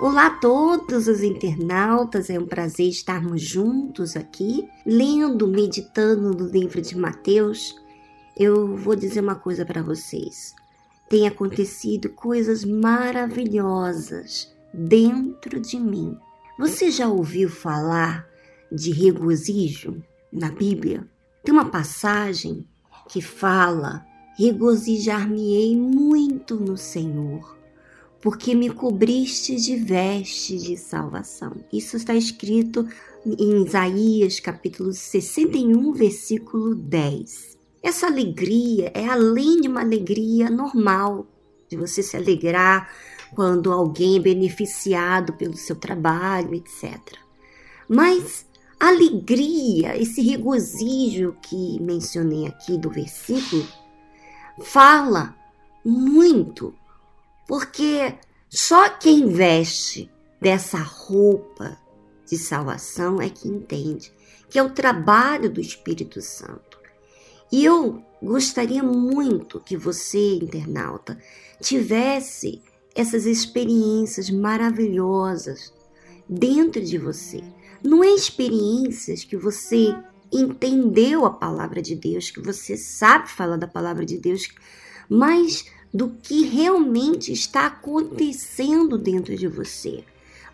Olá a todos os internautas, é um prazer estarmos juntos aqui, lendo, meditando no livro de Mateus. Eu vou dizer uma coisa para vocês. Tem acontecido coisas maravilhosas dentro de mim. Você já ouviu falar de regozijo na Bíblia? Tem uma passagem que fala: Regozijar-me-ei muito no Senhor porque me cobriste de vestes de salvação. Isso está escrito em Isaías capítulo 61, versículo 10. Essa alegria é além de uma alegria normal, de você se alegrar quando alguém é beneficiado pelo seu trabalho, etc. Mas alegria, esse regozijo que mencionei aqui do versículo, fala muito porque só quem veste dessa roupa de salvação é que entende que é o trabalho do Espírito Santo. E eu gostaria muito que você, internauta, tivesse essas experiências maravilhosas dentro de você. Não é experiências que você entendeu a palavra de Deus, que você sabe falar da palavra de Deus, mas do que realmente está acontecendo dentro de você.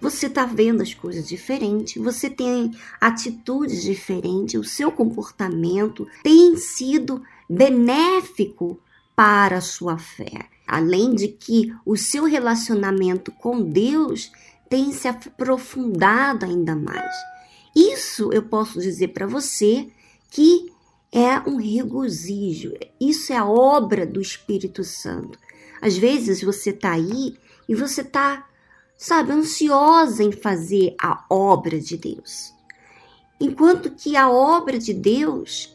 Você está vendo as coisas diferentes, você tem atitudes diferentes, o seu comportamento tem sido benéfico para a sua fé. Além de que o seu relacionamento com Deus tem se aprofundado ainda mais. Isso eu posso dizer para você que é um regozijo. Isso é a obra do Espírito Santo. Às vezes você está aí e você está, sabe, ansiosa em fazer a obra de Deus. Enquanto que a obra de Deus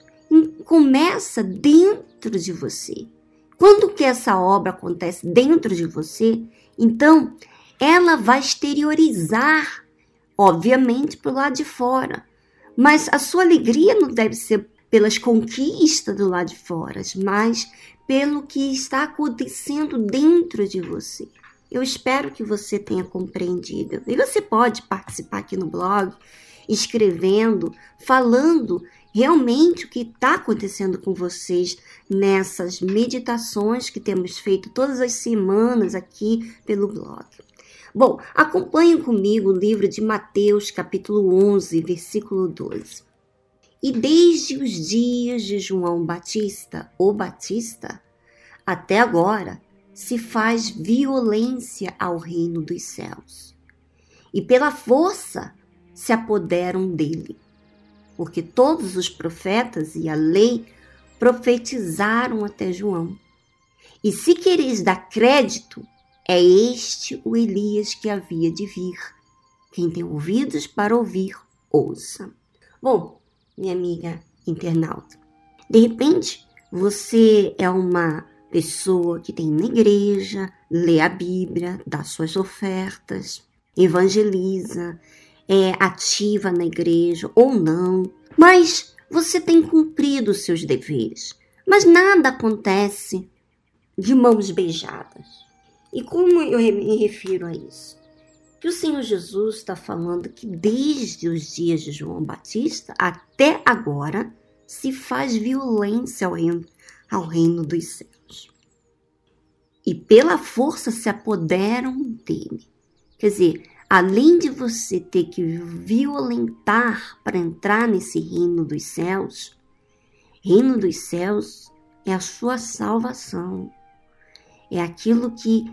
começa dentro de você. Quando que essa obra acontece dentro de você, então ela vai exteriorizar, obviamente, para o lado de fora. Mas a sua alegria não deve ser pelas conquistas do lado de fora, mas pelo que está acontecendo dentro de você. Eu espero que você tenha compreendido. E você pode participar aqui no blog, escrevendo, falando realmente o que está acontecendo com vocês nessas meditações que temos feito todas as semanas aqui pelo blog. Bom, acompanhe comigo o livro de Mateus, capítulo 11, versículo 12. E desde os dias de João Batista, o Batista, até agora, se faz violência ao reino dos céus. E pela força se apoderam dele. Porque todos os profetas e a lei profetizaram até João. E se quereis dar crédito, é este o Elias que havia de vir. Quem tem ouvidos para ouvir, ouça. Bom, minha amiga internauta. De repente, você é uma pessoa que tem na igreja, lê a Bíblia, dá suas ofertas, evangeliza, é ativa na igreja ou não, mas você tem cumprido seus deveres. Mas nada acontece de mãos beijadas. E como eu me refiro a isso? Que o Senhor Jesus está falando que desde os dias de João Batista até agora se faz violência ao reino, ao reino dos céus. E pela força se apoderam dele. Quer dizer, além de você ter que violentar para entrar nesse reino dos céus, reino dos céus é a sua salvação. É aquilo que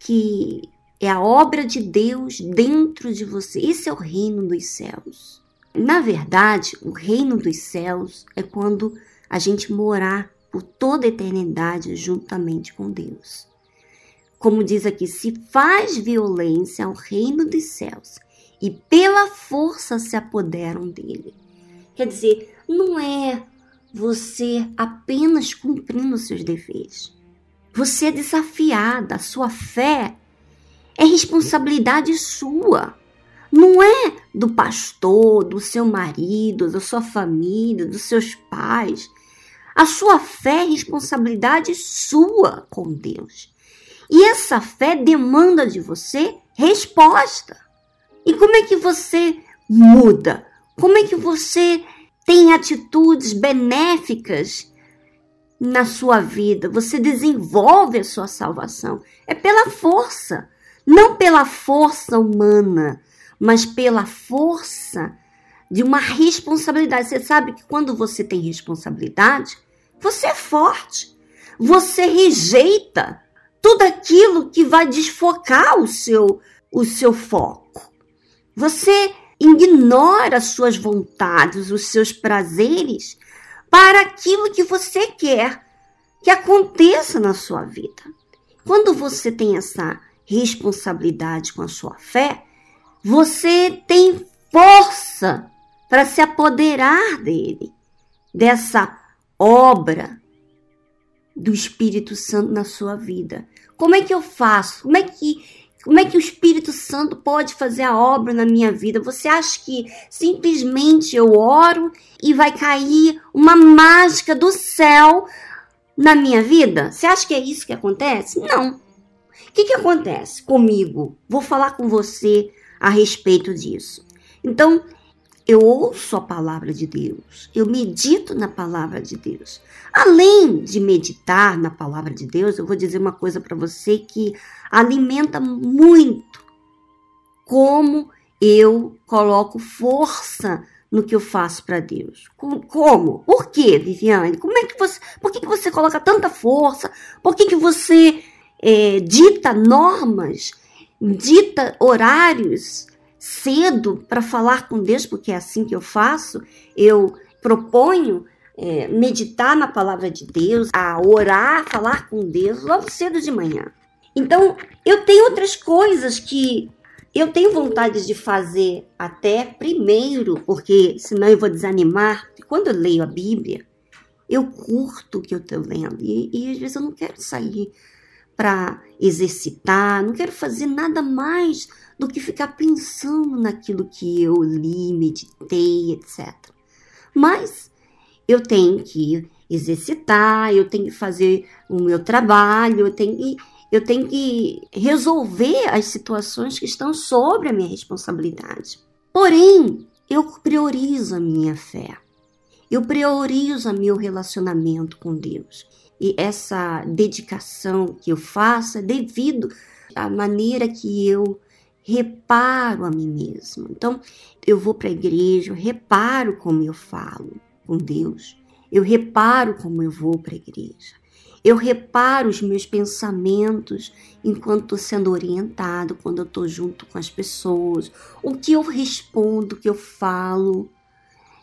que é a obra de Deus dentro de você. Esse é o reino dos céus. Na verdade, o reino dos céus é quando a gente morar por toda a eternidade juntamente com Deus. Como diz aqui, se faz violência ao reino dos céus e pela força se apoderam dele. Quer dizer, não é você apenas cumprindo seus deveres. Você é desafiada, a sua fé é responsabilidade sua. Não é do pastor, do seu marido, da sua família, dos seus pais. A sua fé é responsabilidade sua com Deus. E essa fé demanda de você resposta. E como é que você muda? Como é que você tem atitudes benéficas na sua vida? Você desenvolve a sua salvação. É pela força, não pela força humana, mas pela força de uma responsabilidade. Você sabe que quando você tem responsabilidade, você é forte. Você rejeita tudo aquilo que vai desfocar o seu o seu foco. Você ignora as suas vontades, os seus prazeres para aquilo que você quer que aconteça na sua vida. Quando você tem essa responsabilidade com a sua fé, você tem força para se apoderar dele, dessa obra do Espírito Santo na sua vida. Como é que eu faço? Como é que como é que o Espírito Santo pode fazer a obra na minha vida? Você acha que simplesmente eu oro e vai cair uma mágica do céu na minha vida? Você acha que é isso que acontece? Não. O que, que acontece comigo? Vou falar com você a respeito disso. Então, eu ouço a palavra de Deus, eu medito na palavra de Deus. Além de meditar na palavra de Deus, eu vou dizer uma coisa para você que alimenta muito como eu coloco força no que eu faço para Deus. Como? Por quê, Viviane? Como é que você? Por que, que você coloca tanta força? Por que, que você é, dita normas, dita horários cedo para falar com Deus, porque é assim que eu faço. Eu proponho é, meditar na palavra de Deus, a orar, falar com Deus logo cedo de manhã. Então, eu tenho outras coisas que eu tenho vontade de fazer até primeiro, porque senão eu vou desanimar. Quando eu leio a Bíblia, eu curto o que eu estou lendo e, e às vezes eu não quero sair para exercitar, não quero fazer nada mais do que ficar pensando naquilo que eu li, meditei, etc. Mas eu tenho que exercitar, eu tenho que fazer o meu trabalho, eu tenho que, eu tenho que resolver as situações que estão sobre a minha responsabilidade. Porém, eu priorizo a minha fé. Eu priorizo meu relacionamento com Deus. E essa dedicação que eu faço é devido à maneira que eu reparo a mim mesmo. Então, eu vou para a igreja, eu reparo como eu falo com Deus. Eu reparo como eu vou para a igreja. Eu reparo os meus pensamentos enquanto estou sendo orientado, quando eu estou junto com as pessoas, o que eu respondo, o que eu falo.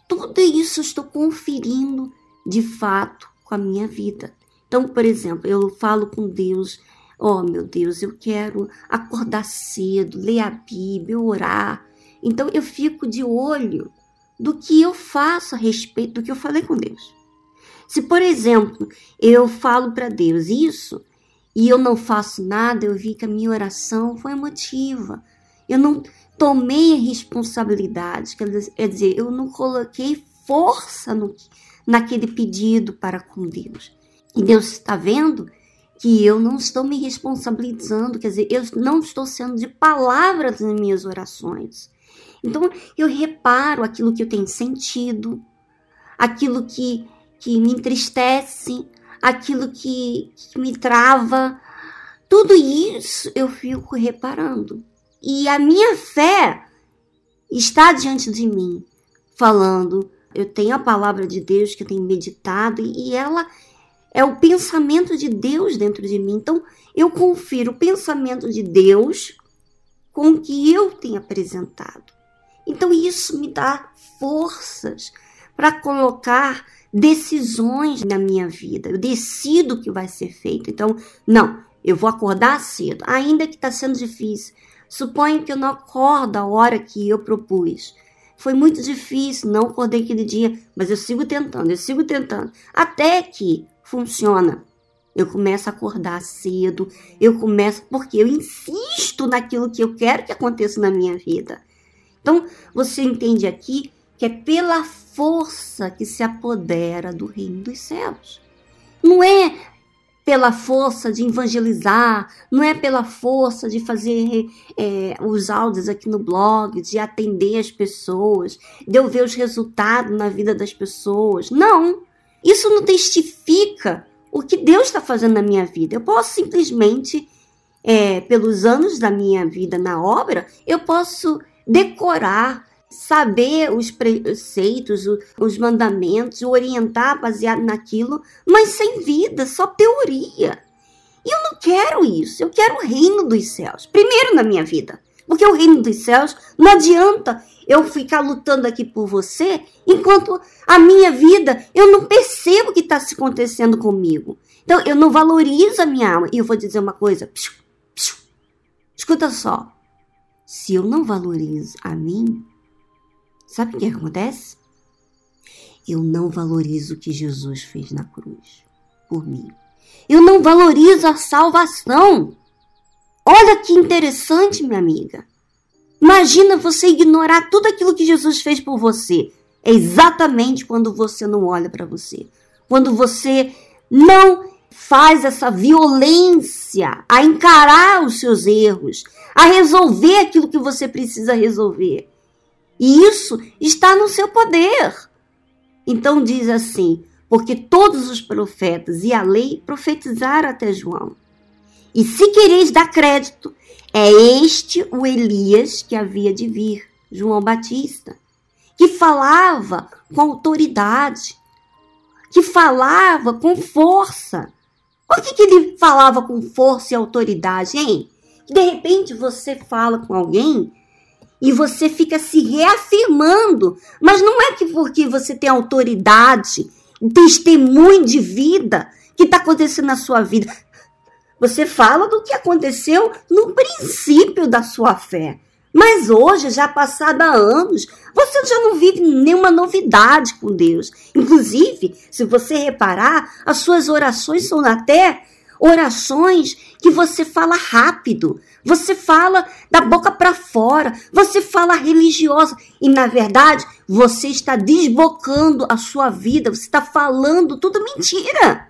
Tudo isso estou conferindo de fato com a minha vida. Então, por exemplo, eu falo com Deus, oh meu Deus, eu quero acordar cedo, ler a Bíblia, orar. Então eu fico de olho do que eu faço a respeito do que eu falei com Deus. Se, por exemplo, eu falo para Deus isso e eu não faço nada, eu vi que a minha oração foi emotiva. Eu não tomei a responsabilidade, quer dizer, eu não coloquei força no, naquele pedido para com Deus. E Deus está vendo que eu não estou me responsabilizando, quer dizer, eu não estou sendo de palavras nas minhas orações. Então, eu reparo aquilo que eu tenho sentido, aquilo que, que me entristece, aquilo que, que me trava. Tudo isso eu fico reparando. E a minha fé está diante de mim, falando. Eu tenho a palavra de Deus que eu tenho meditado e ela é o pensamento de Deus dentro de mim. Então, eu confiro o pensamento de Deus com o que eu tenho apresentado. Então, isso me dá forças para colocar decisões na minha vida. Eu decido o que vai ser feito. Então, não, eu vou acordar cedo, ainda que está sendo difícil. Suponho que eu não acordo a hora que eu propus. Foi muito difícil, não acordei aquele dia, mas eu sigo tentando, eu sigo tentando. Até que funciona. Eu começo a acordar cedo, eu começo porque eu insisto naquilo que eu quero que aconteça na minha vida. Então, você entende aqui que é pela força que se apodera do reino dos céus. Não é pela força de evangelizar, não é pela força de fazer é, os áudios aqui no blog, de atender as pessoas, de eu ver os resultados na vida das pessoas. Não! Isso não testifica o que Deus está fazendo na minha vida. Eu posso simplesmente, é, pelos anos da minha vida na obra, eu posso decorar saber os preceitos, os mandamentos, orientar baseado naquilo, mas sem vida, só teoria. E eu não quero isso. Eu quero o reino dos céus. Primeiro na minha vida. Porque o reino dos céus não adianta eu ficar lutando aqui por você enquanto a minha vida eu não percebo o que está se acontecendo comigo. Então eu não valorizo a minha alma. E eu vou dizer uma coisa. Escuta só. Se eu não valorizo a mim, Sabe o que acontece? Eu não valorizo o que Jesus fez na cruz por mim. Eu não valorizo a salvação. Olha que interessante, minha amiga. Imagina você ignorar tudo aquilo que Jesus fez por você. É exatamente quando você não olha para você. Quando você não faz essa violência a encarar os seus erros, a resolver aquilo que você precisa resolver. E isso está no seu poder. Então diz assim: porque todos os profetas e a lei profetizaram até João. E se quereis dar crédito, é este o Elias que havia de vir, João Batista, que falava com autoridade, que falava com força. Por que, que ele falava com força e autoridade, hein? De repente você fala com alguém e você fica se reafirmando. Mas não é que porque você tem autoridade, testemunho de vida que está acontecendo na sua vida. Você fala do que aconteceu no princípio da sua fé. Mas hoje, já passado há anos, você já não vive nenhuma novidade com Deus. Inclusive, se você reparar, as suas orações são até orações que você fala rápido. Você fala da boca para fora, você fala religiosa e na verdade você está desbocando a sua vida, você está falando tudo mentira.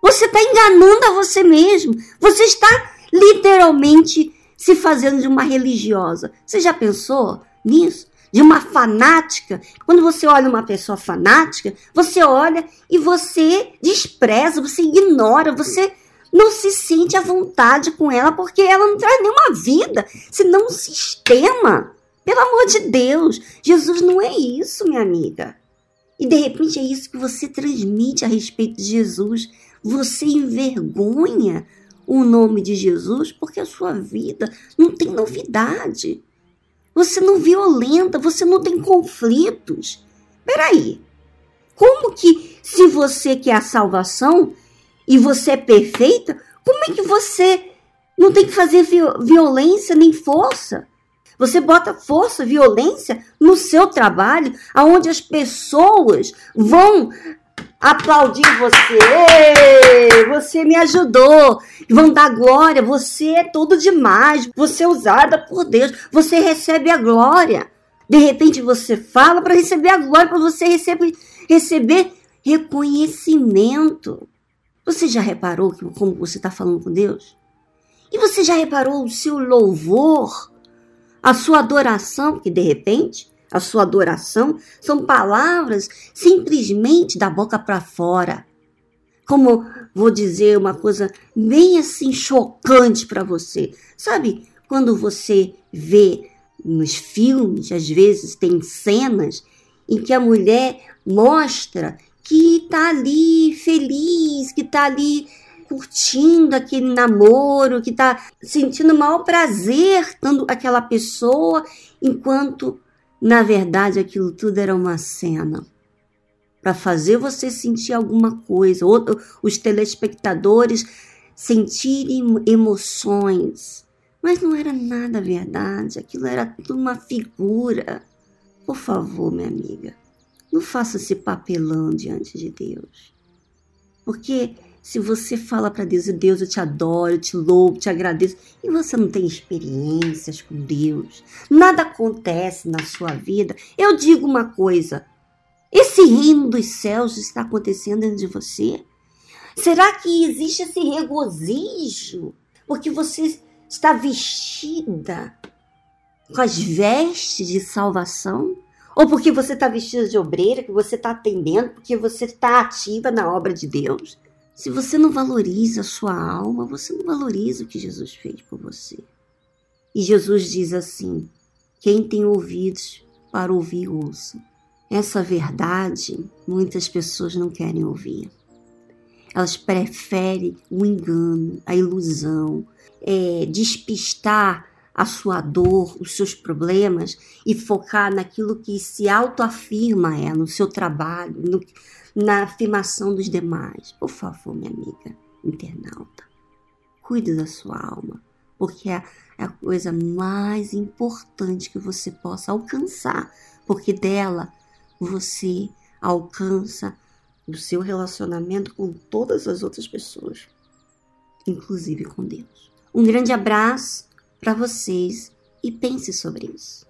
Você está enganando a você mesmo. Você está literalmente se fazendo de uma religiosa. Você já pensou nisso? De uma fanática. Quando você olha uma pessoa fanática, você olha e você despreza, você ignora, você não se sente à vontade com ela porque ela não traz nenhuma vida, senão um sistema. Pelo amor de Deus, Jesus não é isso, minha amiga. E de repente é isso que você transmite a respeito de Jesus. Você envergonha o nome de Jesus porque a sua vida não tem novidade. Você não violenta, você não tem conflitos. Peraí, como que se você quer a salvação, e você é perfeita, como é que você não tem que fazer violência nem força? Você bota força, violência no seu trabalho, aonde as pessoas vão aplaudir você. Você me ajudou. Vão dar glória. Você é tudo demais. Você é usada por Deus. Você recebe a glória. De repente você fala para receber a glória, para você receber, receber reconhecimento. Você já reparou como você está falando com Deus? E você já reparou o seu louvor, a sua adoração, que de repente a sua adoração são palavras simplesmente da boca para fora. Como vou dizer uma coisa bem assim chocante para você. Sabe, quando você vê nos filmes, às vezes tem cenas em que a mulher mostra que está ali feliz, que está ali curtindo aquele namoro, que está sentindo o maior prazer dando aquela pessoa, enquanto na verdade aquilo tudo era uma cena para fazer você sentir alguma coisa, ou os telespectadores sentirem emoções. Mas não era nada verdade, aquilo era tudo uma figura. Por favor, minha amiga, não faça esse papelão diante de Deus. Porque se você fala para Deus, Deus, eu te adoro, eu te louvo, te agradeço, e você não tem experiências com Deus, nada acontece na sua vida, eu digo uma coisa: esse reino dos céus está acontecendo dentro de você. Será que existe esse regozijo? Porque você está vestida com as vestes de salvação? Ou porque você está vestida de obreira, que você está atendendo, porque você está ativa na obra de Deus? Se você não valoriza a sua alma, você não valoriza o que Jesus fez por você. E Jesus diz assim: quem tem ouvidos para ouvir, ouça. Essa verdade muitas pessoas não querem ouvir. Elas preferem o engano, a ilusão, é, despistar a sua dor, os seus problemas e focar naquilo que se autoafirma é, no seu trabalho, no, na afirmação dos demais. Por favor, minha amiga internauta, cuide da sua alma, porque é a coisa mais importante que você possa alcançar, porque dela você alcança o seu relacionamento com todas as outras pessoas, inclusive com Deus. Um grande abraço para vocês e pense sobre isso.